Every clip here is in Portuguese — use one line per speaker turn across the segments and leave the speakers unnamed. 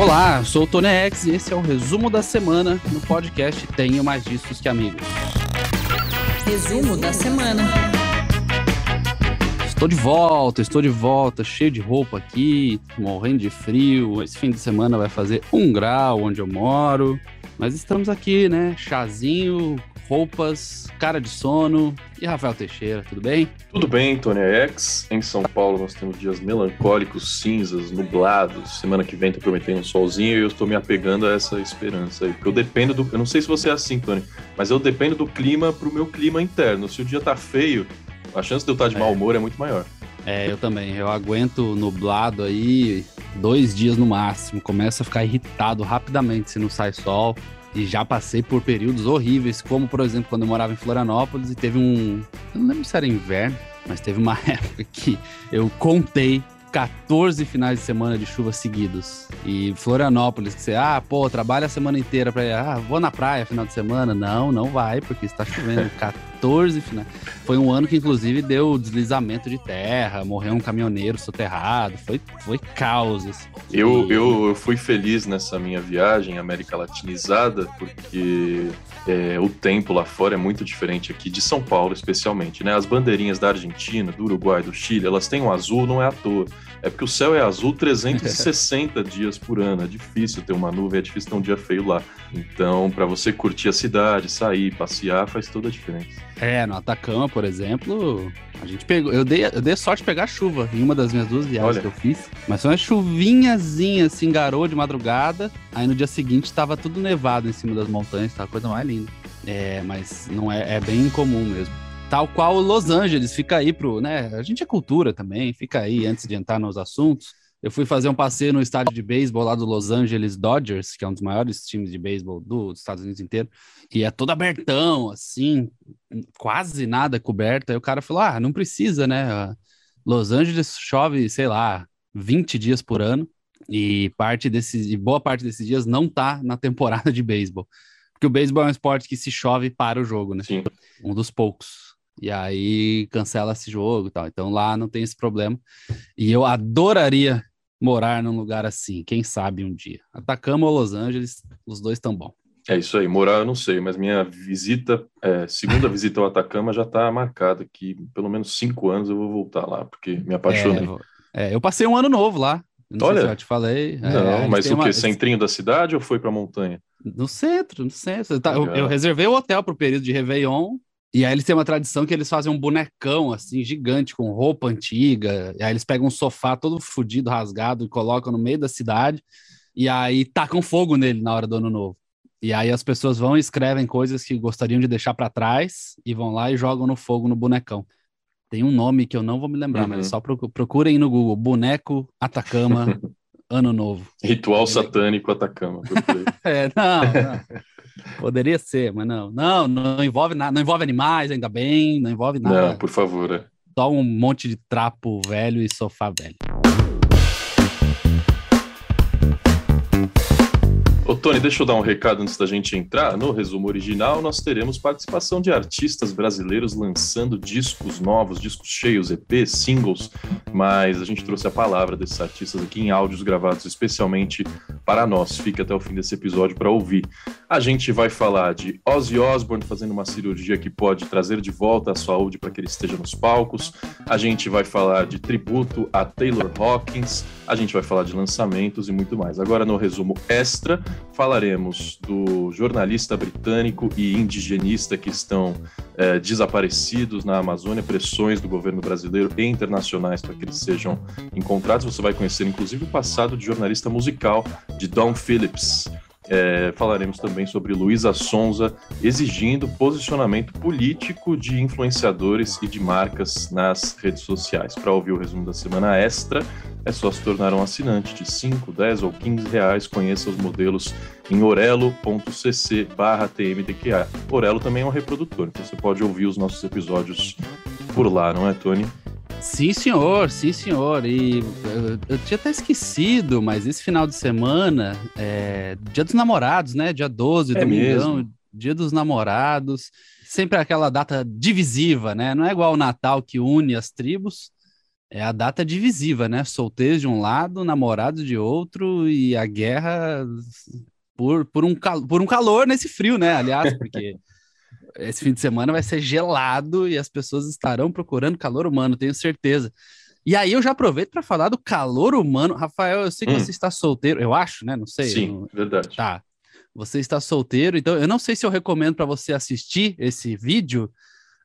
Olá, eu sou o Tony X e esse é o resumo da semana no podcast Tenho Mais Discos Que Amigos.
Resumo da semana.
Estou de volta, estou de volta, cheio de roupa aqui, morrendo de frio. Esse fim de semana vai fazer um grau onde eu moro. Mas estamos aqui, né? Chazinho, roupas, cara de sono. E Rafael Teixeira, tudo bem?
Tudo bem, Tony X. Em São Paulo nós temos dias melancólicos, cinzas, nublados. Semana que vem tá prometendo um solzinho e eu estou me apegando a essa esperança aí. Porque eu dependo do. Eu não sei se você é assim, Tony, mas eu dependo do clima pro meu clima interno. Se o dia tá feio, a chance de eu estar de é. mau humor é muito maior.
É, eu também. Eu aguento nublado aí dois dias no máximo. Começa a ficar irritado rapidamente se não sai sol. E já passei por períodos horríveis, como por exemplo quando eu morava em Florianópolis e teve um. Eu não lembro se era inverno, mas teve uma época que eu contei 14 finais de semana de chuva seguidos. E Florianópolis, que você, ah, pô, trabalha a semana inteira pra ir, ah, vou na praia final de semana. Não, não vai, porque está chovendo. 14 finais. Foi um ano que, inclusive, deu deslizamento de terra, morreu um caminhoneiro soterrado. Foi, foi caos. Assim.
Eu, eu, eu fui feliz nessa minha viagem América Latinizada, porque é, o tempo lá fora é muito diferente aqui, de São Paulo especialmente, né? As bandeirinhas da Argentina, do Uruguai, do Chile, elas têm um azul, não é à toa. É porque o céu é azul 360 dias por ano. É difícil ter uma nuvem, é difícil ter um dia feio lá. Então, para você curtir a cidade, sair, passear, faz toda a diferença.
É, no Atacama, por exemplo, a gente pegou. Eu dei, eu dei sorte de pegar chuva em uma das minhas duas viagens Olha. que eu fiz. Mas foi uma chuvinhazinha, assim, garou de madrugada. Aí no dia seguinte tava tudo nevado em cima das montanhas, tá? Coisa mais linda. É, mas não é, é bem incomum mesmo. Tal qual Los Angeles, fica aí pro, né? A gente é cultura também, fica aí antes de entrar nos assuntos. Eu fui fazer um passeio no estádio de beisebol lá do Los Angeles Dodgers, que é um dos maiores times de beisebol dos Estados Unidos inteiro, e é todo abertão, assim, quase nada coberto. Aí o cara falou: ah, não precisa, né? Los Angeles chove, sei lá, 20 dias por ano, e parte desses, e boa parte desses dias não tá na temporada de beisebol. Porque o beisebol é um esporte que se chove para o jogo, né?
Sim.
Um dos poucos. E aí cancela esse jogo e tal. Então lá não tem esse problema. E eu adoraria morar num lugar assim, quem sabe um dia. Atacama ou Los Angeles, os dois estão bom.
É isso aí, morar eu não sei, mas minha visita, é, segunda visita ao Atacama já está marcada que pelo menos cinco anos eu vou voltar lá, porque me apaixonei.
É, é eu passei um ano novo lá.
Não Olha,
já te falei.
É, não, mas o que? Uma... Centrinho da cidade ou foi para montanha?
No centro, no centro. Eu, eu reservei o hotel para o período de Réveillon e aí eles têm uma tradição que eles fazem um bonecão, assim, gigante, com roupa antiga. E aí eles pegam um sofá todo fodido, rasgado, e colocam no meio da cidade. E aí tacam fogo nele na hora do ano novo. E aí as pessoas vão e escrevem coisas que gostariam de deixar para trás e vão lá e jogam no fogo no bonecão. Tem um nome que eu não vou me lembrar, uhum. mas só procurem no Google: Boneco Atacama Ano Novo.
Ritual satânico Atacama.
é, não, não. Poderia ser, mas não. Não, não envolve nada, não envolve animais, ainda bem, não envolve nada.
Não, por favor. É.
Só um monte de trapo velho e sofá velho.
Ô, Tony, deixa eu dar um recado antes da gente entrar. No resumo original, nós teremos participação de artistas brasileiros lançando discos novos, discos cheios, EPs, singles, mas a gente trouxe a palavra desses artistas aqui em áudios gravados especialmente para nós. Fique até o fim desse episódio para ouvir. A gente vai falar de Ozzy Osbourne fazendo uma cirurgia que pode trazer de volta a saúde para que ele esteja nos palcos. A gente vai falar de tributo a Taylor Hawkins. A gente vai falar de lançamentos e muito mais. Agora, no resumo extra, falaremos do jornalista britânico e indigenista que estão é, desaparecidos na Amazônia, pressões do governo brasileiro e internacionais para que eles sejam encontrados. Você vai conhecer, inclusive, o passado de jornalista musical de Don Phillips. É, falaremos também sobre Luísa Sonza exigindo posicionamento político de influenciadores e de marcas nas redes sociais. Para ouvir o resumo da semana extra, é só se tornar um assinante de 5, 10 ou 15 reais. Conheça os modelos em orelo.cc barra tmdqa. Orelo também é um reprodutor, então você pode ouvir os nossos episódios por lá, não é, Tony?
Sim, senhor, sim, senhor. E eu, eu, tinha até esquecido, mas esse final de semana é Dia dos Namorados, né? Dia 12, é domingão, mesmo? Dia dos Namorados. Sempre aquela data divisiva, né? Não é igual o Natal que une as tribos. é a data divisiva, né? Solteiros de um lado, namorados de outro e a guerra por, por, um, por um calor nesse frio, né? Aliás, porque esse fim de semana vai ser gelado e as pessoas estarão procurando calor humano, tenho certeza. E aí eu já aproveito para falar do calor humano. Rafael, eu sei que hum. você está solteiro, eu acho, né? Não sei.
Sim,
não...
verdade.
Tá. Você está solteiro, então eu não sei se eu recomendo para você assistir esse vídeo,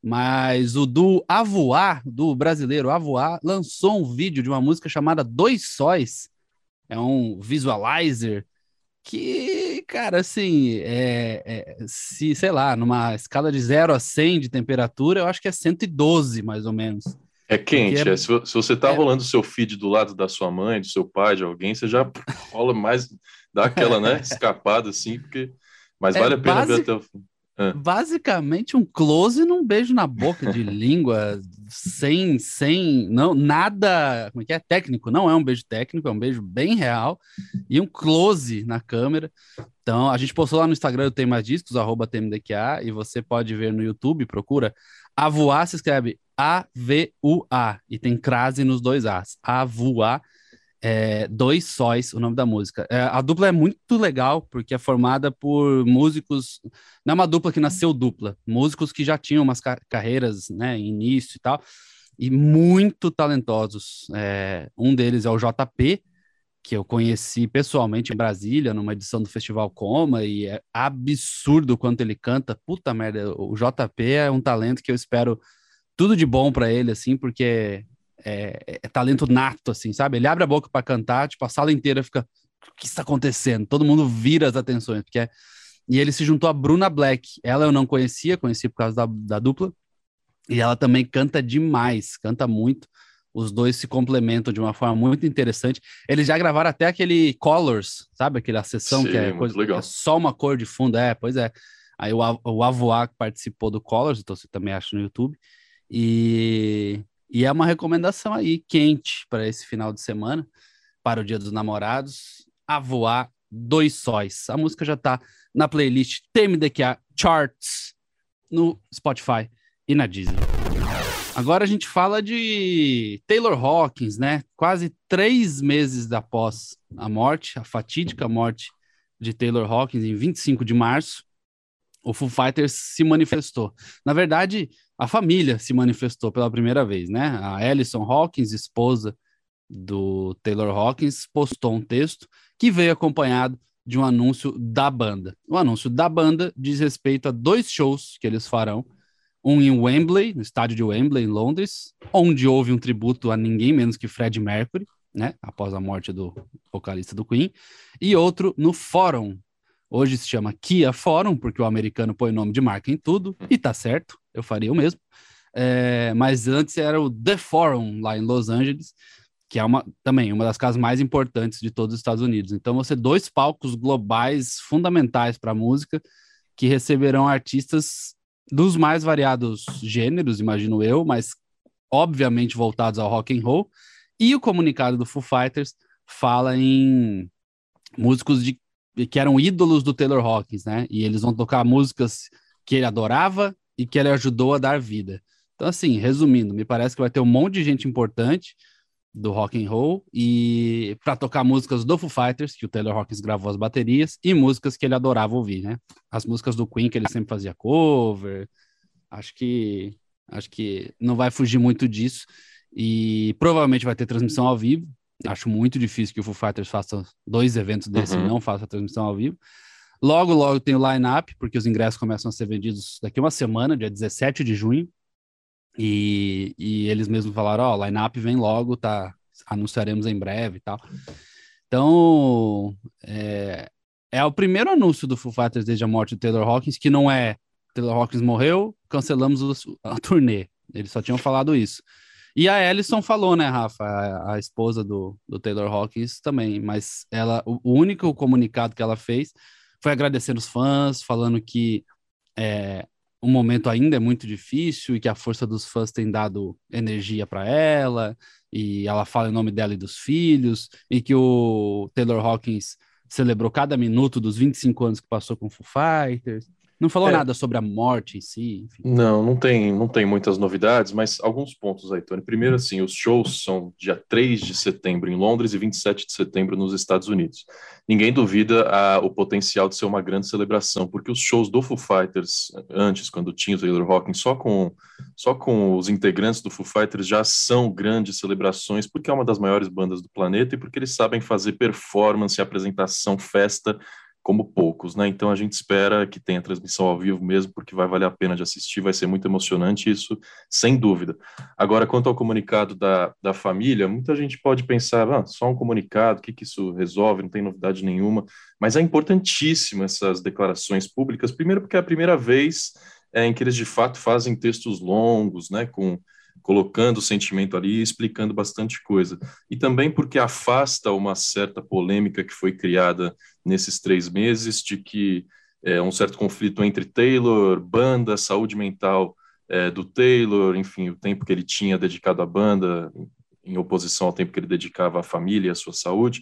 mas o do Avoar, do brasileiro Avoar, lançou um vídeo de uma música chamada Dois Sóis. É um visualizer que, cara, assim, é, é, se, sei lá, numa escala de 0 a 100 de temperatura, eu acho que é 112, mais ou menos.
É quente, é, é, se, você tá é, rolando o seu feed do lado da sua mãe, do seu pai, de alguém, você já rola mais, dá aquela, né, escapada, assim, porque... Mas é vale a pena ver até o fim.
É. Basicamente um close num beijo na boca de língua, sem, sem, não, nada, como é que é? Técnico, não é um beijo técnico, é um beijo bem real, e um close na câmera. Então, a gente postou lá no Instagram, tem mais discos, arroba TMDQA, e você pode ver no YouTube, procura Avoar, se escreve A-V-U-A, e tem crase nos dois As, Avoar, é, Dois Sóis, o nome da música. É, a dupla é muito legal, porque é formada por músicos. Não é uma dupla que nasceu dupla, músicos que já tinham umas car carreiras, né, início e tal, e muito talentosos. É, um deles é o JP, que eu conheci pessoalmente em Brasília, numa edição do Festival Coma, e é absurdo quanto ele canta. Puta merda, o JP é um talento que eu espero tudo de bom para ele, assim, porque é, é, talento nato, assim, sabe? Ele abre a boca para cantar, tipo, a sala inteira fica. O que está acontecendo? Todo mundo vira as atenções, porque é... E ele se juntou a Bruna Black. Ela eu não conhecia, conheci por causa da, da dupla. E ela também canta demais, canta muito. Os dois se complementam de uma forma muito interessante. Eles já gravaram até aquele Colors, sabe? Aquela sessão Sim, que, é coisa, que é só uma cor de fundo. É, pois é. Aí o, o Avoá participou do Colors, então você também acha no YouTube. E e é uma recomendação aí, quente, para esse final de semana, para o Dia dos Namorados, a voar dois sóis. A música já está na playlist TMDQA Charts no Spotify e na Disney. Agora a gente fala de Taylor Hawkins, né? Quase três meses após a morte, a fatídica morte de Taylor Hawkins, em 25 de março, o Foo Fighters se manifestou. Na verdade, a família se manifestou pela primeira vez, né? A Alison Hawkins, esposa do Taylor Hawkins, postou um texto que veio acompanhado de um anúncio da banda. O anúncio da banda diz respeito a dois shows que eles farão, um em Wembley, no estádio de Wembley, em Londres, onde houve um tributo a ninguém menos que Fred Mercury, né, após a morte do vocalista do Queen, e outro no Forum, Hoje se chama Kia Forum, porque o americano põe nome de marca em tudo, e tá certo, eu faria o mesmo. É, mas antes era o The Forum, lá em Los Angeles, que é uma, também uma das casas mais importantes de todos os Estados Unidos. Então, você dois palcos globais fundamentais para a música que receberão artistas dos mais variados gêneros, imagino eu, mas obviamente voltados ao rock and roll. E o comunicado do Foo Fighters fala em músicos de que eram ídolos do Taylor Hawkins, né? E eles vão tocar músicas que ele adorava e que ele ajudou a dar vida. Então, assim, resumindo, me parece que vai ter um monte de gente importante do rock and roll e para tocar músicas do Foo Fighters, que o Taylor Hawkins gravou as baterias, e músicas que ele adorava ouvir, né? As músicas do Queen que ele sempre fazia cover. Acho que acho que não vai fugir muito disso e provavelmente vai ter transmissão ao vivo. Acho muito difícil que o Foo Fighters faça dois eventos desses uhum. e não faça a transmissão ao vivo. Logo, logo tem o line-up, porque os ingressos começam a ser vendidos daqui uma semana, dia 17 de junho. E, e eles mesmos falaram: Ó, oh, line-up vem logo, tá? Anunciaremos em breve e tal. Então, é, é o primeiro anúncio do Foo Fighters desde a morte do Taylor Hawkins, que não é Taylor Hawkins morreu, cancelamos a turnê. Eles só tinham falado isso. E a Ellison falou, né, Rafa, a, a esposa do, do Taylor Hawkins também, mas ela, o, único comunicado que ela fez foi agradecendo os fãs, falando que é, o momento ainda é muito difícil e que a força dos fãs tem dado energia para ela, e ela fala em nome dela e dos filhos, e que o Taylor Hawkins celebrou cada minuto dos 25 anos que passou com o Foo Fighters. Não falou é. nada sobre a morte em si?
Enfim. Não, não tem, não tem muitas novidades, mas alguns pontos aí, Tony. Primeiro, assim, os shows são dia 3 de setembro em Londres e 27 de setembro nos Estados Unidos. Ninguém duvida a, o potencial de ser uma grande celebração, porque os shows do Foo Fighters, antes, quando tinha o Taylor Hawkins, só com, só com os integrantes do Foo Fighters já são grandes celebrações, porque é uma das maiores bandas do planeta e porque eles sabem fazer performance, apresentação, festa como poucos, né? Então a gente espera que tenha transmissão ao vivo mesmo, porque vai valer a pena de assistir, vai ser muito emocionante, isso sem dúvida. Agora, quanto ao comunicado da, da família, muita gente pode pensar, ah, só um comunicado, o que, que isso resolve? Não tem novidade nenhuma, mas é importantíssimo essas declarações públicas, primeiro porque é a primeira vez é, em que eles de fato fazem textos longos, né, com colocando o sentimento ali e explicando bastante coisa. E também porque afasta uma certa polêmica que foi criada nesses três meses de que é, um certo conflito entre Taylor, banda, saúde mental é, do Taylor, enfim, o tempo que ele tinha dedicado à banda, em oposição ao tempo que ele dedicava à família e à sua saúde.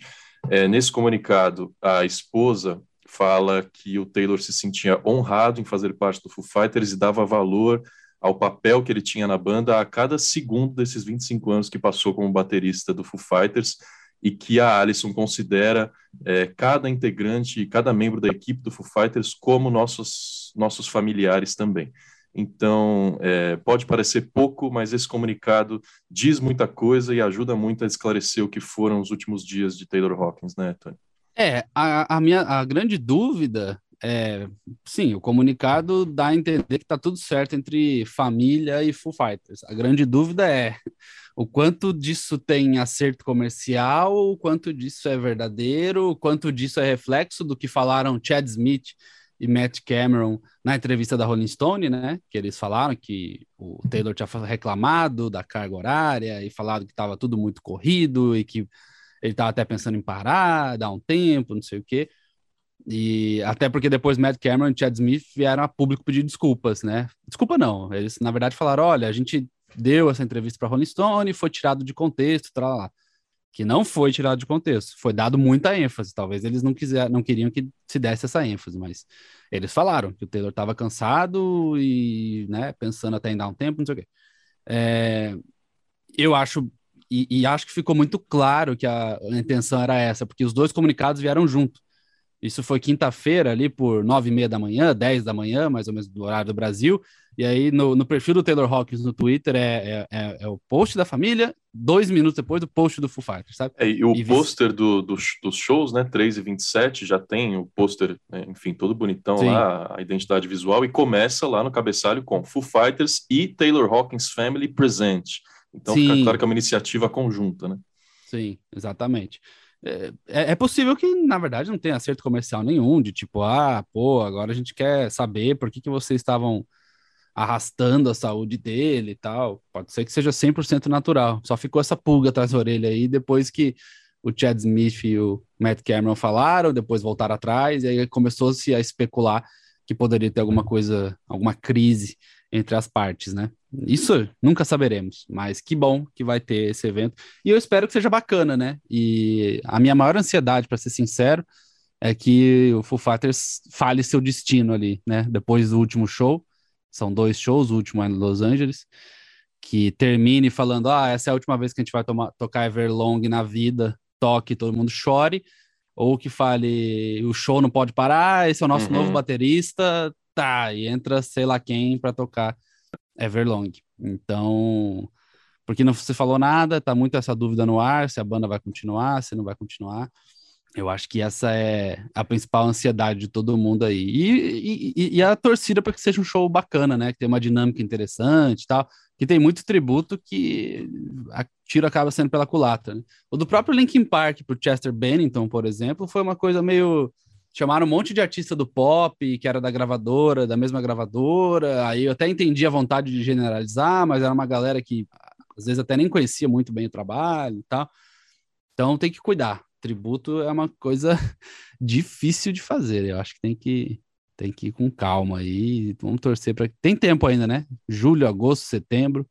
É, nesse comunicado, a esposa fala que o Taylor se sentia honrado em fazer parte do Foo Fighters e dava valor ao papel que ele tinha na banda a cada segundo desses 25 anos que passou como baterista do Foo Fighters e que a Alison considera é, cada integrante, cada membro da equipe do Foo Fighters como nossos, nossos familiares também. Então, é, pode parecer pouco, mas esse comunicado diz muita coisa e ajuda muito a esclarecer o que foram os últimos dias de Taylor Hawkins, né, Tony?
É, a, a minha a grande dúvida é, sim, o comunicado dá a entender que está tudo certo entre família e Foo Fighters. A grande dúvida é o quanto disso tem acerto comercial, o quanto disso é verdadeiro, o quanto disso é reflexo do que falaram Chad Smith e Matt Cameron na entrevista da Rolling Stone, né? Que eles falaram que o Taylor tinha reclamado da carga horária e falado que estava tudo muito corrido e que ele estava até pensando em parar, dar um tempo, não sei o quê. E até porque depois Matt Cameron e Chad Smith vieram a público pedir desculpas, né? Desculpa não, eles na verdade falaram, olha, a gente deu essa entrevista para Rolling Stone, foi tirado de contexto, tal lá. Que não foi tirado de contexto, foi dado muita ênfase. Talvez eles não quiser, não queriam que se desse essa ênfase, mas eles falaram que o Taylor estava cansado e, né, pensando até em dar um tempo, não sei o quê. É, eu acho e, e, acho que ficou muito claro que a, a intenção era essa, porque os dois comunicados vieram junto. Isso foi quinta-feira, ali por nove e meia da manhã, dez da manhã, mais ou menos do horário do Brasil. E aí, no, no perfil do Taylor Hawkins no Twitter, é, é, é, é, o post da família, dois minutos depois do post do Foo Fighters, sabe?
É, e o e pôster do, do, dos shows, né, 3 e 27, já tem o pôster, né, enfim, todo bonitão Sim. lá, a identidade visual, e começa lá no cabeçalho com Foo Fighters e Taylor Hawkins Family Present. Então, Sim. fica claro que é uma iniciativa conjunta, né?
Sim, exatamente. É, é, é possível que, na verdade, não tenha acerto comercial nenhum, de tipo, ah, pô, agora a gente quer saber por que, que vocês estavam arrastando a saúde dele e tal. Pode ser que seja 100% natural. Só ficou essa pulga atrás da orelha aí depois que o Chad Smith e o Matt Cameron falaram, depois voltaram atrás, e aí começou-se a especular que poderia ter alguma coisa, alguma crise entre as partes, né? Isso nunca saberemos, mas que bom que vai ter esse evento. E eu espero que seja bacana, né? E a minha maior ansiedade, para ser sincero, é que o Foo Fighters fale seu destino ali, né? Depois do último show. São dois shows, o último é em Los Angeles. Que termine falando: ah, essa é a última vez que a gente vai tomar, tocar Everlong na vida, toque, todo mundo chore. Ou que fale: o show não pode parar, esse é o nosso uhum. novo baterista, tá, e entra sei lá quem para tocar Everlong. Então, porque não se falou nada, tá muito essa dúvida no ar, se a banda vai continuar, se não vai continuar. Eu acho que essa é a principal ansiedade de todo mundo aí. E, e, e a torcida para que seja um show bacana, né? Que tem uma dinâmica interessante e tal. Que tem muito tributo que a tiro acaba sendo pela culatra. Né? O do próprio Linkin Park pro Chester Bennington, por exemplo, foi uma coisa meio chamaram um monte de artista do pop, que era da gravadora, da mesma gravadora. Aí eu até entendi a vontade de generalizar, mas era uma galera que às vezes até nem conhecia muito bem o trabalho e tal. Então tem que cuidar. Tributo é uma coisa difícil de fazer. Eu acho que tem que tem que ir com calma aí. Vamos torcer para tem tempo ainda, né? Julho, agosto, setembro.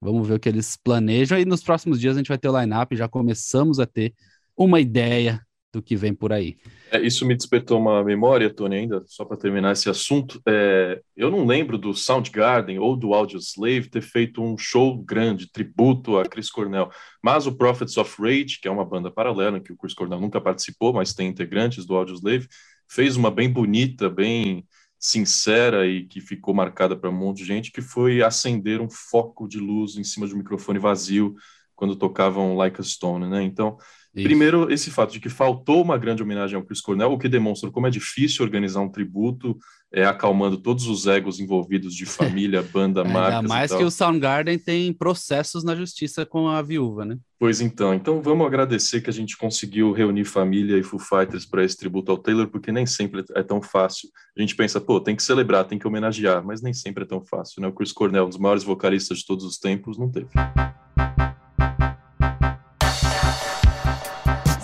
Vamos ver o que eles planejam e nos próximos dias a gente vai ter o line-up, já começamos a ter uma ideia do que vem por aí.
É, isso me despertou uma memória, Tony, ainda, só para terminar esse assunto. É, eu não lembro do Soundgarden ou do Audioslave ter feito um show grande, tributo a Chris Cornell, mas o Prophets of Rage, que é uma banda paralela, que o Chris Cornell nunca participou, mas tem integrantes do Audioslave, fez uma bem bonita, bem sincera e que ficou marcada para um monte de gente, que foi acender um foco de luz em cima de um microfone vazio quando tocavam Like a Stone, né? Então, isso. Primeiro, esse fato de que faltou uma grande homenagem ao Chris Cornell, o que demonstra como é difícil organizar um tributo, é, acalmando todos os egos envolvidos de família, banda, marca.
Ainda mais que o Soundgarden tem processos na justiça com a viúva, né?
Pois então, então vamos agradecer que a gente conseguiu reunir família e Foo Fighters para esse tributo ao Taylor, porque nem sempre é tão fácil. A gente pensa, pô, tem que celebrar, tem que homenagear, mas nem sempre é tão fácil, né? O Chris Cornell, um dos maiores vocalistas de todos os tempos, não teve.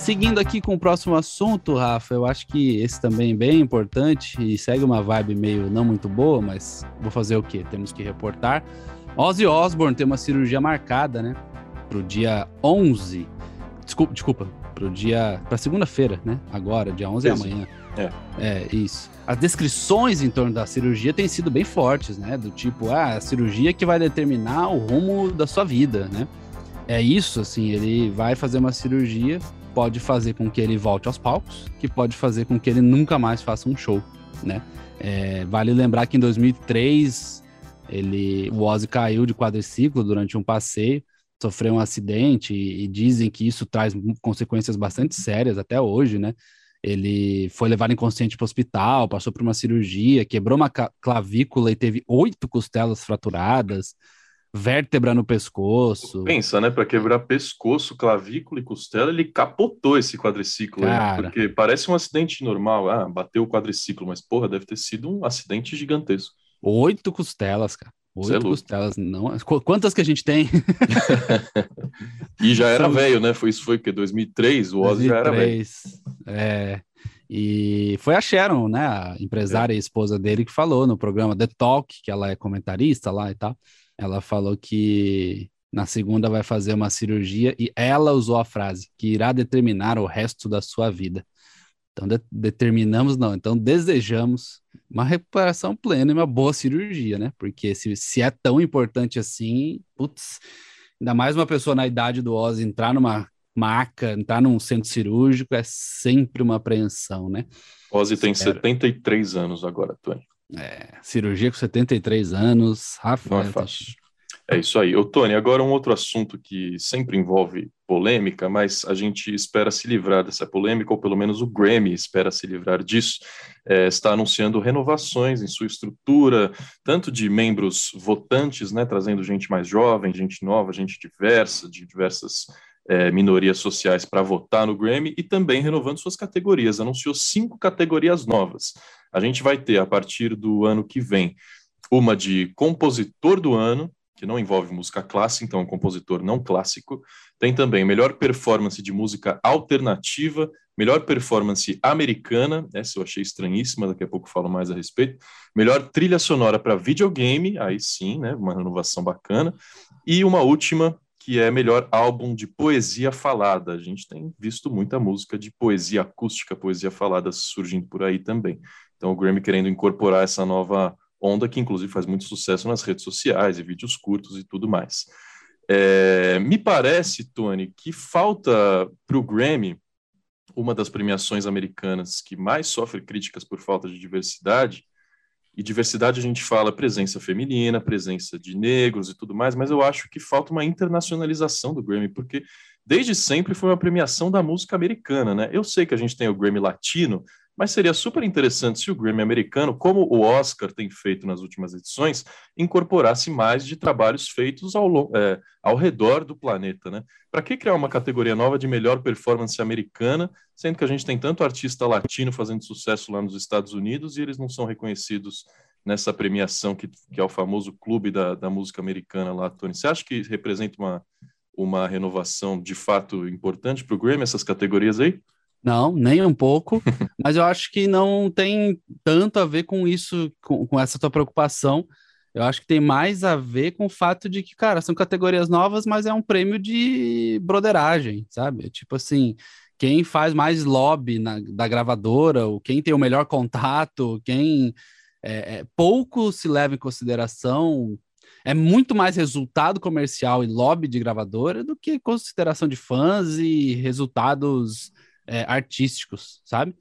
Seguindo aqui com o próximo assunto, Rafa, eu acho que esse também é bem importante e segue uma vibe meio não muito boa, mas vou fazer o quê? Temos que reportar. Ozzy Osbourne tem uma cirurgia marcada, né? Pro dia 11. Desculpa, desculpa pro dia. pra segunda-feira, né? Agora, dia 11 é amanhã. É. é, isso. As descrições em torno da cirurgia têm sido bem fortes, né? Do tipo, ah, a cirurgia que vai determinar o rumo da sua vida, né? É isso, assim, ele vai fazer uma cirurgia pode fazer com que ele volte aos palcos, que pode fazer com que ele nunca mais faça um show, né? É, vale lembrar que em 2003 ele, o Ozzy caiu de quadriciclo durante um passeio, sofreu um acidente e, e dizem que isso traz consequências bastante sérias até hoje, né? Ele foi levado inconsciente para o hospital, passou por uma cirurgia, quebrou uma clavícula e teve oito costelas fraturadas vértebra no pescoço.
Pensa, né? Para quebrar pescoço, clavícula e costela, ele capotou esse quadriciclo Cara... aí, porque parece um acidente normal. Ah, bateu o quadriciclo, mas porra, deve ter sido um acidente gigantesco.
Oito costelas, cara. É Oito é costelas, não. Quantas que a gente tem?
e já era velho, né? Foi isso foi que 2003, o Ozzy 2003, já era velho.
É. E foi a Sharon, né, a empresária é. e esposa dele que falou no programa The Talk, que ela é comentarista lá e tal. Ela falou que na segunda vai fazer uma cirurgia e ela usou a frase que irá determinar o resto da sua vida. Então, de determinamos, não. Então, desejamos uma recuperação plena e uma boa cirurgia, né? Porque se, se é tão importante assim, putz, ainda mais uma pessoa na idade do Oz entrar numa maca, entrar num centro cirúrgico é sempre uma apreensão, né?
Ozzy tem 73 anos agora, Tony.
É, cirurgia com 73 anos, Rafa.
Não é fácil. É isso aí. Ô, Tony, agora um outro assunto que sempre envolve polêmica, mas a gente espera se livrar dessa polêmica, ou pelo menos o Grammy espera se livrar disso, é, está anunciando renovações em sua estrutura, tanto de membros votantes, né, trazendo gente mais jovem, gente nova, gente diversa, de diversas é, minorias sociais para votar no Grammy, e também renovando suas categorias. Anunciou cinco categorias novas. A gente vai ter, a partir do ano que vem, uma de compositor do ano, que não envolve música clássica, então é um compositor não clássico. Tem também melhor performance de música alternativa, melhor performance americana, essa eu achei estranhíssima, daqui a pouco falo mais a respeito. Melhor trilha sonora para videogame, aí sim, né, uma renovação bacana. E uma última, que é melhor álbum de poesia falada. A gente tem visto muita música de poesia acústica, poesia falada surgindo por aí também. Então, o Grammy querendo incorporar essa nova onda, que inclusive faz muito sucesso nas redes sociais e vídeos curtos e tudo mais. É, me parece, Tony, que falta para o Grammy, uma das premiações americanas que mais sofre críticas por falta de diversidade, e diversidade a gente fala presença feminina, presença de negros e tudo mais, mas eu acho que falta uma internacionalização do Grammy, porque desde sempre foi uma premiação da música americana, né? Eu sei que a gente tem o Grammy latino, mas seria super interessante se o Grammy americano, como o Oscar tem feito nas últimas edições, incorporasse mais de trabalhos feitos ao, é, ao redor do planeta, né? Para que criar uma categoria nova de melhor performance americana, sendo que a gente tem tanto artista latino fazendo sucesso lá nos Estados Unidos e eles não são reconhecidos nessa premiação que, que é o famoso clube da, da música americana lá, Tony? Você acha que representa uma, uma renovação de fato importante para o Grammy, essas categorias aí?
Não, nem um pouco, mas eu acho que não tem tanto a ver com isso, com, com, essa tua preocupação. Eu acho que tem mais a ver com o fato de que, cara, são categorias novas, mas é um prêmio de broderagem, sabe? Tipo assim, quem faz mais lobby na, da gravadora, ou quem tem o melhor contato, quem é, é, pouco se leva em consideração. É muito mais resultado comercial e lobby de gravadora do que consideração de fãs e resultados é, artísticos, sabe?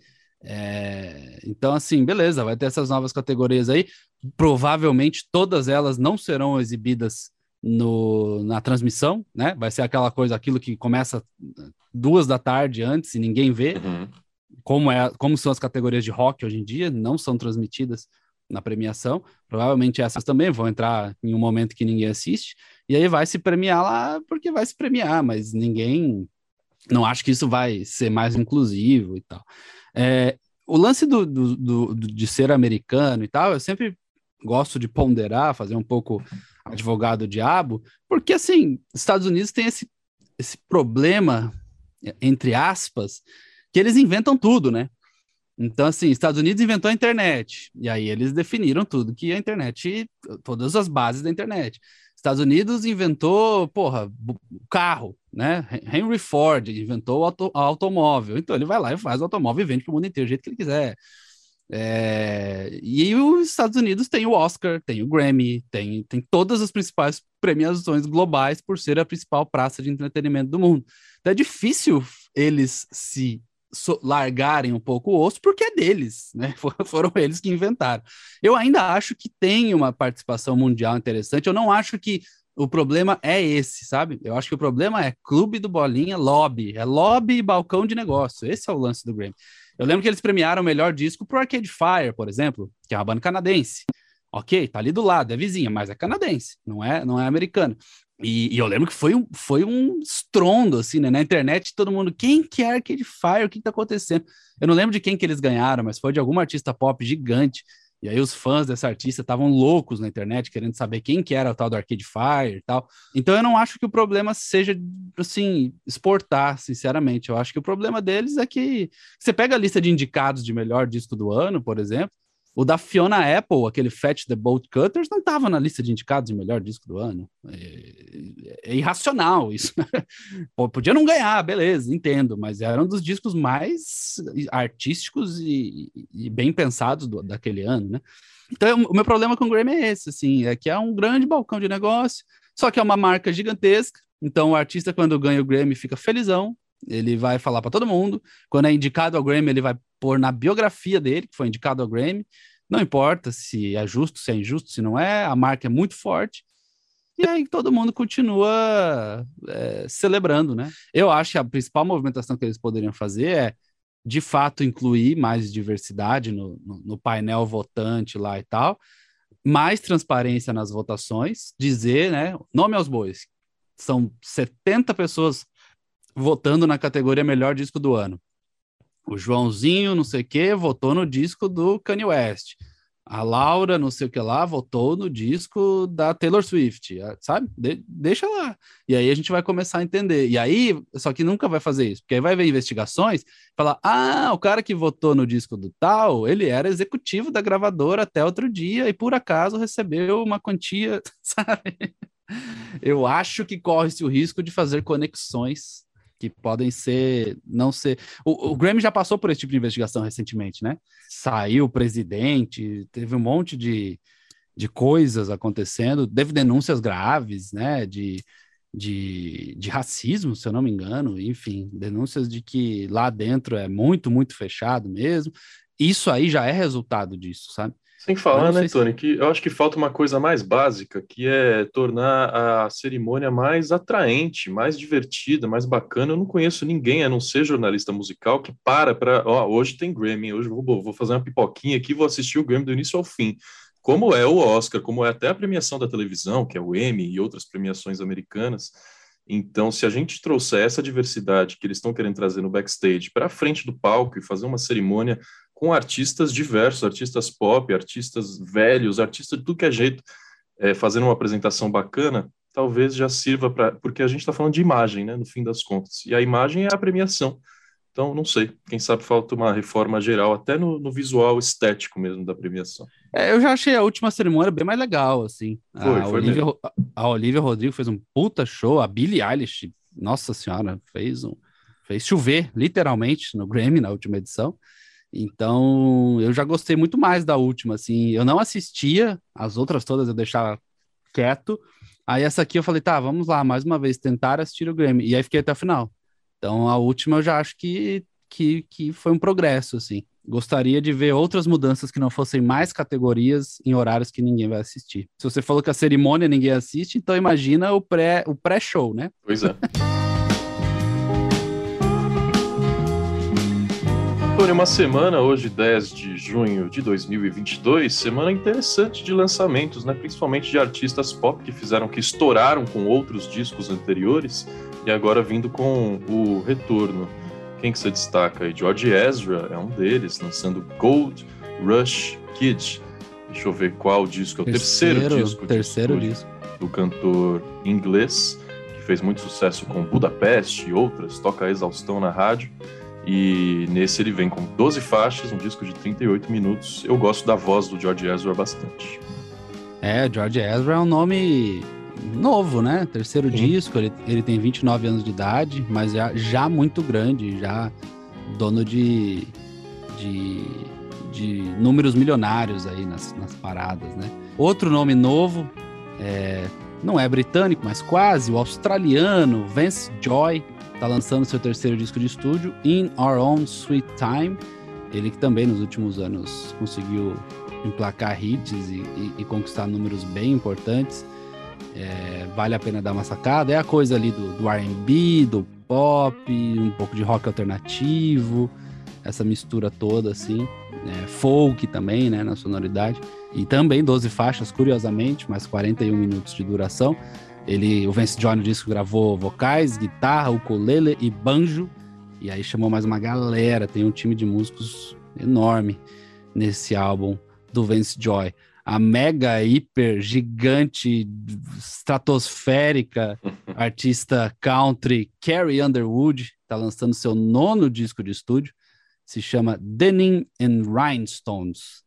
É, então, assim, beleza, vai ter essas novas categorias aí. Provavelmente todas elas não serão exibidas no, na transmissão, né? Vai ser aquela coisa, aquilo que começa duas da tarde antes e ninguém vê. Uhum. Como, é, como são as categorias de rock hoje em dia, não são transmitidas na premiação. Provavelmente essas também vão entrar em um momento que ninguém assiste. E aí vai se premiar lá porque vai se premiar, mas ninguém. Não acho que isso vai ser mais inclusivo e tal. É, o lance do, do, do, de ser americano e tal, eu sempre gosto de ponderar, fazer um pouco advogado diabo, porque assim, Estados Unidos tem esse, esse problema, entre aspas, que eles inventam tudo, né? Então, assim, Estados Unidos inventou a internet, e aí eles definiram tudo que a internet, todas as bases da internet. Estados Unidos inventou, porra, carro, né? Henry Ford inventou o auto, automóvel. Então ele vai lá e faz o automóvel e vende para o mundo inteiro do jeito que ele quiser. É... E os Estados Unidos tem o Oscar, tem o Grammy, tem, tem todas as principais premiações globais por ser a principal praça de entretenimento do mundo. Então é difícil eles se so largarem um pouco o osso porque é deles, né? Foram eles que inventaram. Eu ainda acho que tem uma participação mundial interessante. Eu não acho que o problema é esse, sabe? Eu acho que o problema é clube do bolinha, lobby, é lobby e balcão de negócio. Esse é o lance do Grammy. Eu lembro que eles premiaram o melhor disco pro Arcade Fire, por exemplo, que é uma banda canadense. Ok, tá ali do lado, é vizinha, mas é canadense, não é, não é americana. E, e, eu lembro que foi um, foi um estrondo, assim, né? Na internet, todo mundo, quem que é Arcade Fire? O que, que tá acontecendo? Eu não lembro de quem que eles ganharam, mas foi de algum artista pop gigante. E aí os fãs dessa artista estavam loucos na internet, querendo saber quem que era o tal do Arcade Fire e tal. Então eu não acho que o problema seja, assim, exportar, sinceramente. Eu acho que o problema deles é que você pega a lista de indicados de melhor disco do ano, por exemplo, o da Fiona Apple, aquele Fetch the Bolt Cutters, não estava na lista de indicados de melhor disco do ano. É, é irracional isso. Pô, podia não ganhar, beleza, entendo, mas era um dos discos mais artísticos e, e bem pensados do, daquele ano, né? Então, o meu problema com o Grammy é esse, assim, é que é um grande balcão de negócio, só que é uma marca gigantesca, então o artista, quando ganha o Grammy, fica felizão, ele vai falar para todo mundo. Quando é indicado ao Grammy, ele vai pôr na biografia dele, que foi indicado ao Grammy. Não importa se é justo, se é injusto, se não é, a marca é muito forte. E aí todo mundo continua é, celebrando, né? Eu acho que a principal movimentação que eles poderiam fazer é, de fato, incluir mais diversidade no, no, no painel votante lá e tal, mais transparência nas votações, dizer, né? Nome aos bois. São 70 pessoas votando na categoria melhor disco do ano. O Joãozinho, não sei o que, votou no disco do Kanye West. A Laura, não sei o que lá, votou no disco da Taylor Swift, é, sabe? De deixa lá. E aí a gente vai começar a entender. E aí, só que nunca vai fazer isso, porque aí vai ver investigações, falar: ah, o cara que votou no disco do tal, ele era executivo da gravadora até outro dia e por acaso recebeu uma quantia, sabe? Eu acho que corre-se o risco de fazer conexões que podem ser, não ser. O, o Grammy já passou por esse tipo de investigação recentemente, né? Saiu o presidente, teve um monte de, de coisas acontecendo, teve denúncias graves, né? De, de, de racismo, se eu não me engano, enfim, denúncias de que lá dentro é muito, muito fechado mesmo. Isso aí já é resultado disso, sabe?
Sem falar, né, Tony, se... que eu acho que falta uma coisa mais básica, que é tornar a cerimônia mais atraente, mais divertida, mais bacana. Eu não conheço ninguém, a não ser jornalista musical, que para para. Ó, hoje tem Grammy, hoje vou, vou fazer uma pipoquinha aqui, vou assistir o Grammy do início ao fim. Como é o Oscar, como é até a premiação da televisão, que é o Emmy e outras premiações americanas. Então, se a gente trouxer essa diversidade que eles estão querendo trazer no backstage para frente do palco e fazer uma cerimônia com artistas diversos, artistas pop, artistas velhos, artistas de tudo que é jeito, é, fazendo uma apresentação bacana, talvez já sirva para. Porque a gente está falando de imagem, né, no fim das contas. E a imagem é a premiação. Então, não sei. Quem sabe falta uma reforma geral, até no, no visual estético mesmo da premiação.
É, eu já achei a última cerimônia bem mais legal, assim.
Foi, a, foi
Olivia, a Olivia Rodrigo fez um puta show, a Billie Eilish, nossa senhora, fez um fez chover, literalmente, no Grammy, na última edição. Então, eu já gostei muito mais da última, assim. Eu não assistia, as outras todas eu deixava quieto. Aí essa aqui eu falei, tá, vamos lá, mais uma vez, tentar assistir o Grammy. E aí fiquei até o final. Então, a última eu já acho que, que, que foi um progresso, assim. Gostaria de ver outras mudanças que não fossem mais categorias em horários que ninguém vai assistir. Se você falou que a cerimônia ninguém assiste, então imagina o pré o pré-show, né?
Pois é. Foi uma semana, hoje 10 de junho de 2022, semana interessante de lançamentos, né? principalmente de artistas pop que fizeram, que estouraram com outros discos anteriores e agora vindo com o retorno. Quem que você destaca aí? George Ezra é um deles, lançando Gold Rush Kid. Deixa eu ver qual disco. É o terceiro, terceiro disco.
Terceiro disco.
Do cantor inglês, que fez muito sucesso com Budapeste e outras, toca a exaustão na rádio. E nesse ele vem com 12 faixas, um disco de 38 minutos. Eu gosto da voz do George Ezra bastante.
É, George Ezra é um nome novo, né? Terceiro Sim. disco, ele, ele tem 29 anos de idade, mas já, já muito grande, já dono de, de, de números milionários aí nas, nas paradas, né? Outro nome novo, é, não é britânico, mas quase, o australiano Vance Joy, tá lançando seu terceiro disco de estúdio, In Our Own Sweet Time. Ele que também nos últimos anos conseguiu emplacar hits e, e, e conquistar números bem importantes. É, vale a pena dar uma sacada. É a coisa ali do, do RB, do pop, um pouco de rock alternativo, essa mistura toda assim. É, folk também, né, na sonoridade. E também 12 faixas, curiosamente, mais 41 minutos de duração. Ele, o Vance Joy no disco gravou vocais, guitarra, ukulele e banjo. E aí chamou mais uma galera, tem um time de músicos enorme nesse álbum do Vance Joy a mega, hiper, gigante, estratosférica artista country Carrie Underwood está lançando seu nono disco de estúdio, se chama Denim and Rhinestones.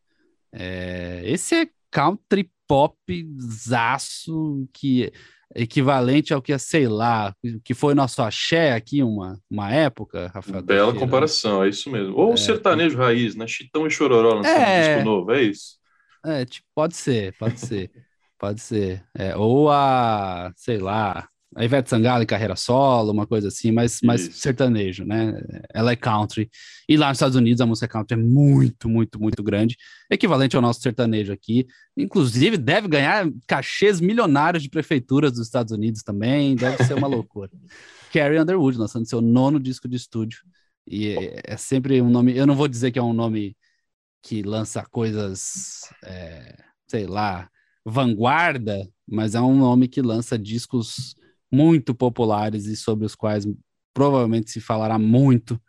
É, esse é country pop zaço que equivalente ao que é, sei lá, que foi nosso axé aqui uma, uma época, Rafael.
Bela comparação, é isso mesmo. Ou é, sertanejo raiz, né? Chitão e Chororó lançando é, um disco novo, é isso?
É, tipo, pode ser, pode ser. pode ser. É, ou a, sei lá, a Ivete Sangalo em carreira solo, uma coisa assim, mas, mas sertanejo, né? Ela é country. E lá nos Estados Unidos a música country é muito, muito, muito grande, equivalente ao nosso sertanejo aqui. Inclusive, deve ganhar cachês milionários de prefeituras dos Estados Unidos também, deve ser uma loucura. Carrie Underwood, lançando seu nono disco de estúdio. E é, é sempre um nome, eu não vou dizer que é um nome que lança coisas, é, sei lá, vanguarda, mas é um nome que lança discos muito populares e sobre os quais provavelmente se falará muito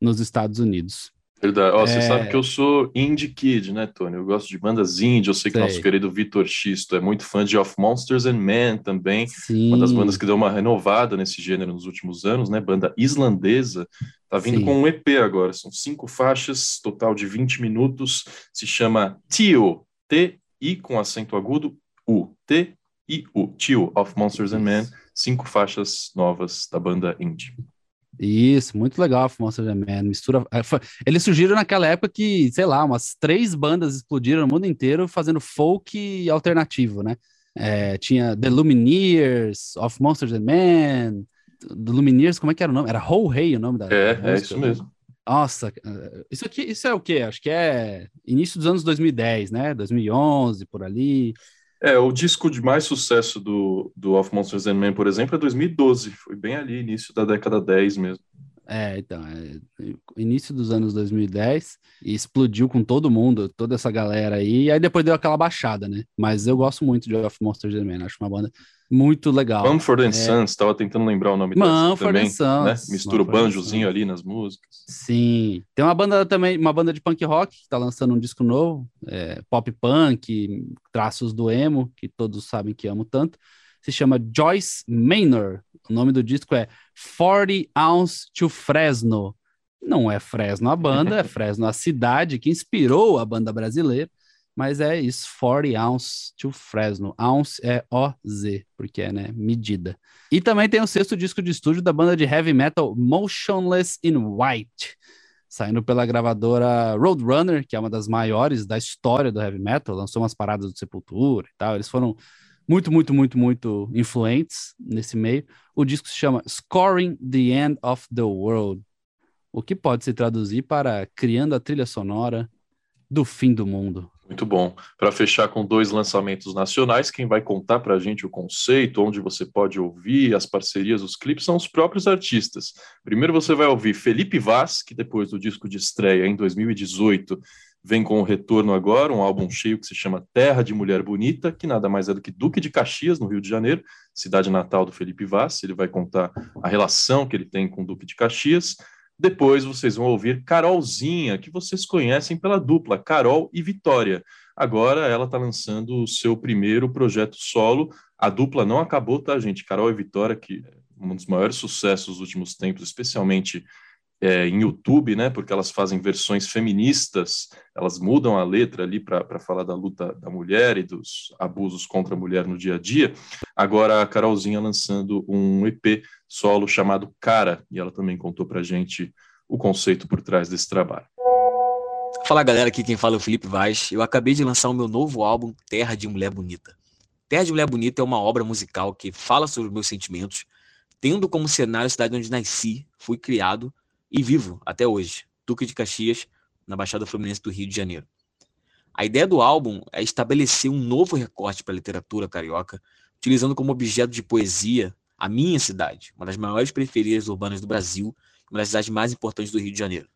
nos Estados Unidos.
Verdade. Ó, é... Você sabe que eu sou indie kid, né, Tony? Eu gosto de bandas indie. Eu sei que sei. nosso querido Vitor Xisto é muito fã de Of Monsters and Men também. Sim. Uma das bandas que deu uma renovada nesse gênero nos últimos anos, né? Banda islandesa. Tá vindo Sim. com um EP agora. São cinco faixas, total de 20 minutos. Se chama Tio. T-I com acento agudo. U. T-I-U. Tio of Monsters and Men. Cinco faixas novas da banda indie.
Isso, muito legal Monster Man. Mistura. É, eles surgiram naquela época que, sei lá, umas três bandas explodiram no mundo inteiro fazendo folk alternativo, né? É, tinha The Lumineers, Of Monsters and Men. The Lumineers, como é que era o nome? Era Whole Hey o nome da.
É, da é isso mesmo.
Nossa, isso aqui, isso é o quê? Acho que é início dos anos 2010, né? 2011, por ali.
É, o disco de mais sucesso do, do Of Monsters and Men, por exemplo, é 2012. Foi bem ali, início da década 10 mesmo.
É, então, é, início dos anos 2010 e explodiu com todo mundo, toda essa galera aí, e aí depois deu aquela baixada, né? Mas eu gosto muito de Of Monsters and Men, acho uma banda muito legal.
Mumford and é... Sons, tava tentando lembrar o nome
Mumford também, Sons. Né?
Mistura o banjozinho ali nas músicas.
Sim. Tem uma banda também, uma banda de punk rock que tá lançando um disco novo, é, pop punk, traços do emo, que todos sabem que amo tanto. Se chama Joyce Manor. O nome do disco é 40 Ounce to Fresno. Não é Fresno a banda, é Fresno a cidade que inspirou a banda brasileira. Mas é isso, 40 Ounce to Fresno. Ounce é O-Z, porque é, né, medida. E também tem o sexto disco de estúdio da banda de heavy metal Motionless in White, saindo pela gravadora Roadrunner, que é uma das maiores da história do heavy metal, lançou umas paradas do Sepultura e tal. Eles foram muito, muito, muito, muito influentes nesse meio. O disco se chama Scoring the End of the World, o que pode se traduzir para criando a trilha sonora do fim do mundo.
Muito bom. Para fechar com dois lançamentos nacionais, quem vai contar para a gente o conceito, onde você pode ouvir, as parcerias, os clipes, são os próprios artistas. Primeiro você vai ouvir Felipe Vaz, que depois do disco de estreia em 2018 vem com o retorno agora, um álbum cheio que se chama Terra de Mulher Bonita, que nada mais é do que Duque de Caxias, no Rio de Janeiro, cidade natal do Felipe Vaz. Ele vai contar a relação que ele tem com o Duque de Caxias. Depois vocês vão ouvir Carolzinha, que vocês conhecem pela dupla Carol e Vitória. Agora ela está lançando o seu primeiro projeto solo. A dupla não acabou, tá, gente? Carol e Vitória, que é um dos maiores sucessos dos últimos tempos, especialmente é, em YouTube, né? Porque elas fazem versões feministas, elas mudam a letra ali para falar da luta da mulher e dos abusos contra a mulher no dia a dia. Agora a Carolzinha lançando um EP solo chamado Cara, e ela também contou para gente o conceito por trás desse trabalho.
Fala galera, aqui quem fala é o Felipe Vaz. Eu acabei de lançar o meu novo álbum Terra de Mulher Bonita. Terra de Mulher Bonita é uma obra musical que fala sobre os meus sentimentos, tendo como cenário a cidade onde nasci, fui criado e vivo até hoje, Duque de Caxias, na Baixada Fluminense do Rio de Janeiro. A ideia do álbum é estabelecer um novo recorte para a literatura carioca, utilizando como objeto de poesia a minha cidade, uma das maiores periferias urbanas do Brasil, uma das cidades mais importantes do Rio de Janeiro.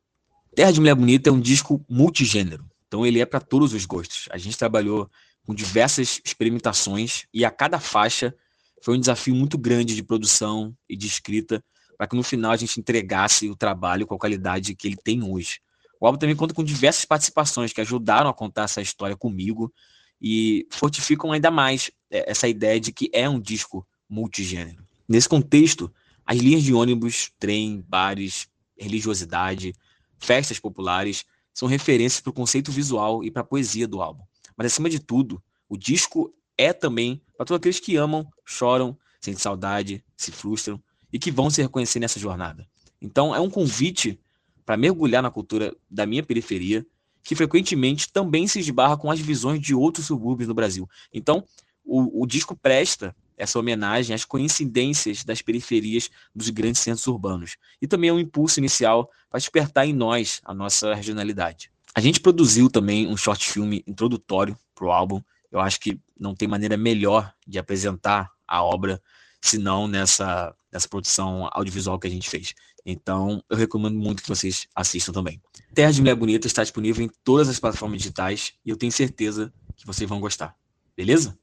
Terra de Mulher Bonita é um disco multigênero, então ele é para todos os gostos. A gente trabalhou com diversas experimentações e a cada faixa foi um desafio muito grande de produção e de escrita para que no final a gente entregasse o trabalho com a qualidade que ele tem hoje. O álbum também conta com diversas participações que ajudaram a contar essa história comigo e fortificam ainda mais é, essa ideia de que é um disco multigênero. Nesse contexto, as linhas de ônibus, trem, bares, religiosidade, festas populares são referências para o conceito visual e para a poesia do álbum. Mas acima de tudo, o disco é também para todos aqueles que amam, choram, sentem saudade, se frustram e que vão se reconhecer nessa jornada. Então, é um convite para mergulhar na cultura da minha periferia, que frequentemente também se esbarra com as visões de outros subúrbios do Brasil. Então, o, o disco presta essa homenagem às coincidências das periferias dos grandes centros urbanos. E também é um impulso inicial para despertar em nós a nossa regionalidade. A gente produziu também um short filme introdutório para o álbum. Eu acho que não tem maneira melhor de apresentar a obra senão nessa, nessa produção audiovisual que a gente fez. Então, eu recomendo muito que vocês assistam também. Terra de Mulher Bonita está disponível em todas as plataformas digitais e eu tenho certeza que vocês vão gostar. Beleza?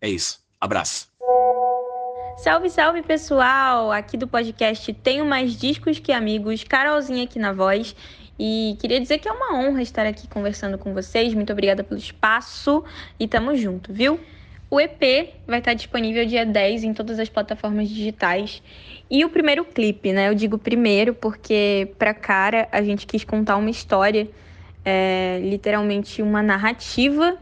É isso. Abraço.
Salve, salve pessoal! Aqui do podcast Tenho Mais Discos Que Amigos, Carolzinha aqui na voz. E queria dizer que é uma honra estar aqui conversando com vocês. Muito obrigada pelo espaço e tamo junto, viu? O EP vai estar disponível dia 10 em todas as plataformas digitais. E o primeiro clipe, né? Eu digo primeiro porque, pra cara, a gente quis contar uma história, é, literalmente uma narrativa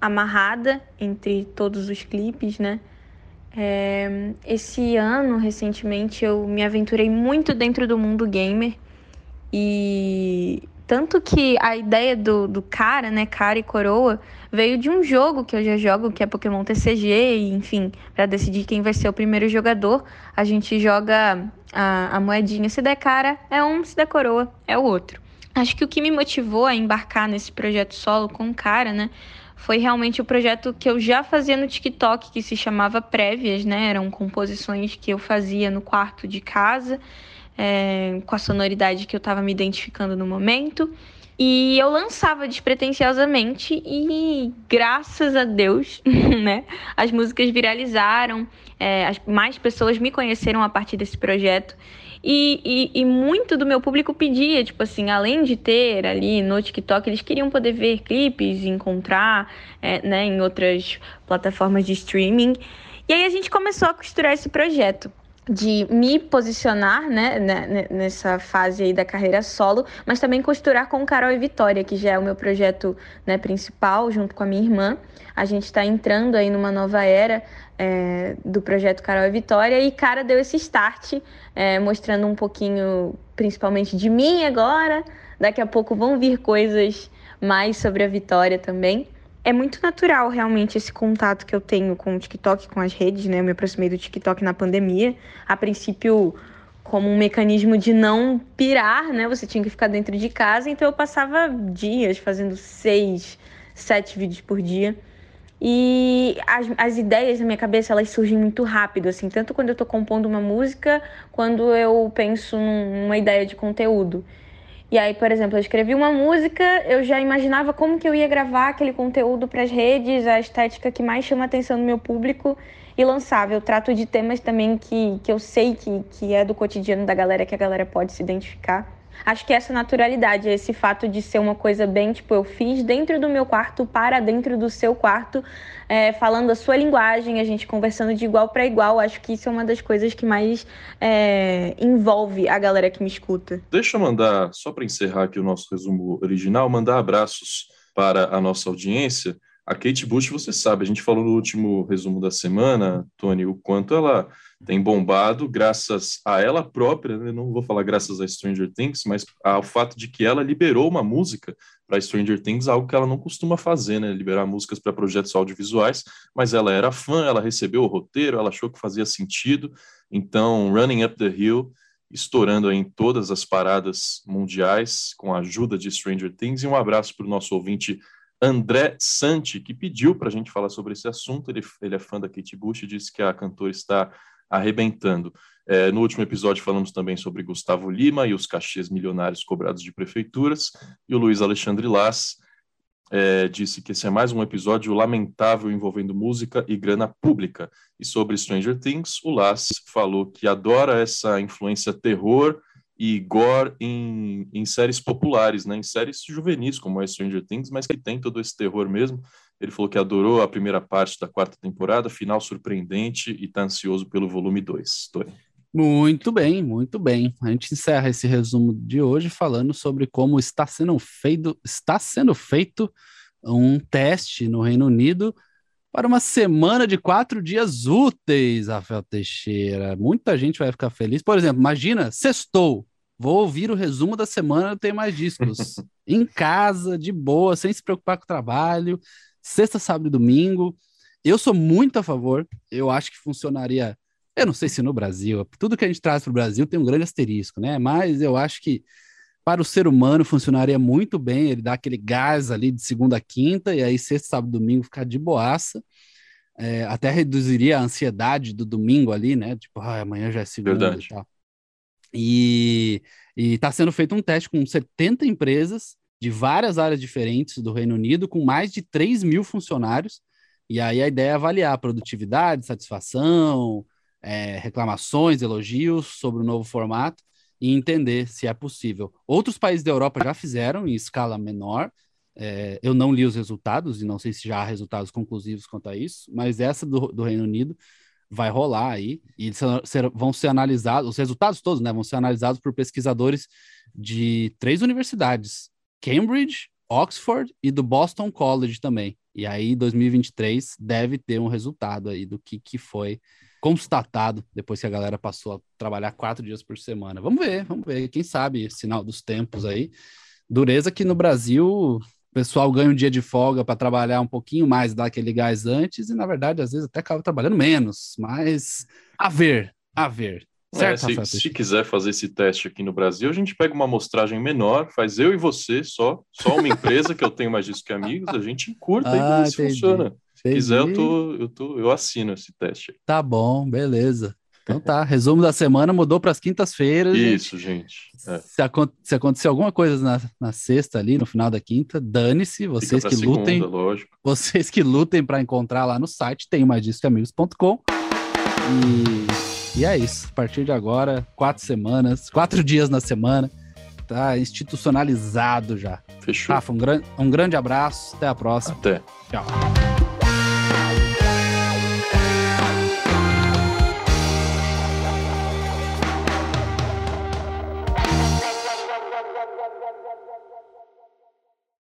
amarrada entre todos os clipes, né? É, esse ano, recentemente, eu me aventurei muito dentro do mundo gamer e tanto que a ideia do, do cara, né, cara e coroa, veio de um jogo que eu já jogo, que é Pokémon TCG, e, enfim, para decidir quem vai ser o primeiro jogador, a gente joga a, a moedinha. Se der cara, é um, se der coroa, é o outro. Acho que o que me motivou a embarcar nesse projeto solo com o cara, né, foi realmente o projeto que eu já fazia no TikTok, que se chamava Prévias, né? Eram composições que eu fazia no quarto de casa é, com a sonoridade que eu estava me identificando no momento. E eu lançava despretensiosamente e graças a Deus, né, as músicas viralizaram, é, as, mais pessoas me conheceram a partir desse projeto. E, e, e, muito do meu público pedia, tipo assim, além de ter ali no TikTok, eles queriam poder ver clipes, encontrar é, né, em outras plataformas de streaming. E aí a gente começou a costurar esse projeto. De me posicionar né, né, nessa fase aí da carreira solo, mas também costurar com Carol e Vitória, que já é o meu projeto né, principal, junto com a minha irmã. A gente está entrando aí numa nova era é, do projeto Carol e Vitória, e Cara deu esse start, é, mostrando um pouquinho, principalmente de mim agora. Daqui a pouco vão vir coisas mais sobre a Vitória também é muito natural realmente esse contato que eu tenho com o TikTok, com as redes, né? Eu me aproximei do TikTok na pandemia. A princípio, como um mecanismo de não pirar, né? Você tinha que ficar dentro de casa, então eu passava dias fazendo seis, sete vídeos por dia. E as, as ideias na minha cabeça, elas surgem muito rápido, assim, tanto quando eu tô compondo uma música, quando eu penso numa ideia de conteúdo. E aí, por exemplo, eu escrevi uma música, eu já imaginava como que eu ia gravar aquele conteúdo para as redes, a estética que mais chama a atenção do meu público e lançava. Eu trato de temas também que, que eu sei que, que é do cotidiano da galera, que a galera pode se identificar. Acho que essa naturalidade, esse fato de ser uma coisa bem, tipo, eu fiz dentro do meu quarto para dentro do seu quarto, é, falando a sua linguagem, a gente conversando de igual para igual. Acho que isso é uma das coisas que mais é, envolve a galera que me escuta.
Deixa eu mandar, só para encerrar aqui o nosso resumo original, mandar abraços para a nossa audiência. A Kate Bush, você sabe, a gente falou no último resumo da semana, Tony, o quanto ela tem bombado graças a ela própria, né? não vou falar graças a Stranger Things, mas ao fato de que ela liberou uma música para Stranger Things, algo que ela não costuma fazer, né? Liberar músicas para projetos audiovisuais, mas ela era fã, ela recebeu o roteiro, ela achou que fazia sentido, então Running Up the Hill estourando em todas as paradas mundiais com a ajuda de Stranger Things e um abraço para o nosso ouvinte André Santi, que pediu para a gente falar sobre esse assunto. Ele, ele é fã da Kate Bush e disse que a cantora está arrebentando. É, no último episódio falamos também sobre Gustavo Lima e os cachês milionários cobrados de prefeituras, e o Luiz Alexandre Lass é, disse que esse é mais um episódio lamentável envolvendo música e grana pública. E sobre Stranger Things, o Lass falou que adora essa influência terror e gore em, em séries populares, né? em séries juvenis, como é Stranger Things, mas que tem todo esse terror mesmo. Ele falou que adorou a primeira parte da quarta temporada, final surpreendente e está ansioso pelo volume 2. Tony.
Muito bem, muito bem. A gente encerra esse resumo de hoje falando sobre como está sendo feito, está sendo feito um teste no Reino Unido para uma semana de quatro dias úteis, Rafael Teixeira. Muita gente vai ficar feliz. Por exemplo, imagina, sextou. Vou ouvir o resumo da semana, eu tenho mais discos. em casa, de boa, sem se preocupar com o trabalho. Sexta, sábado e domingo. Eu sou muito a favor. Eu acho que funcionaria. Eu não sei se no Brasil, tudo que a gente traz para o Brasil tem um grande asterisco, né? Mas eu acho que para o ser humano funcionaria muito bem, ele dá aquele gás ali de segunda a quinta, e aí sexta, sábado, domingo ficar de boaça. É, até reduziria a ansiedade do domingo ali, né? Tipo, ah, amanhã já é segunda Verdade. e tal. E está sendo feito um teste com 70 empresas de várias áreas diferentes do Reino Unido, com mais de 3 mil funcionários. E aí a ideia é avaliar produtividade, satisfação, é, reclamações, elogios sobre o novo formato e entender se é possível. Outros países da Europa já fizeram em escala menor. É, eu não li os resultados e não sei se já há resultados conclusivos quanto a isso, mas essa do, do Reino Unido vai rolar aí e ser, vão ser analisados, os resultados todos, né, vão ser analisados por pesquisadores de três universidades, Cambridge, Oxford e do Boston College também. E aí, 2023 deve ter um resultado aí do que, que foi constatado depois que a galera passou a trabalhar quatro dias por semana. Vamos ver, vamos ver. Quem sabe, sinal dos tempos aí. Dureza que no Brasil o pessoal ganha um dia de folga para trabalhar um pouquinho mais, dar aquele gás antes, e na verdade, às vezes até acaba trabalhando menos. Mas a ver, a ver.
Certo, é, se, se, quiser fazer esse teste aqui no Brasil, a gente pega uma amostragem menor, faz eu e você só, só uma empresa que eu tenho mais disso que amigos, a gente encurta ah, e vê se funciona. Se quiser, eu, tô, eu, tô, eu assino esse teste.
Tá bom, beleza. Então tá, resumo da semana mudou para as quintas-feiras.
Isso, gente.
É. Se, se, acontecer alguma coisa na, na, sexta ali, no final da quinta, dane-se, vocês que segunda, lutem. Lógico. Vocês que lutem para encontrar lá no site, tem mais disso que amigos.com. E, e é isso. A partir de agora, quatro semanas, quatro dias na semana, tá institucionalizado já.
Fechou.
Rafa, um, gran um grande abraço, até a próxima.
Até.
Tchau.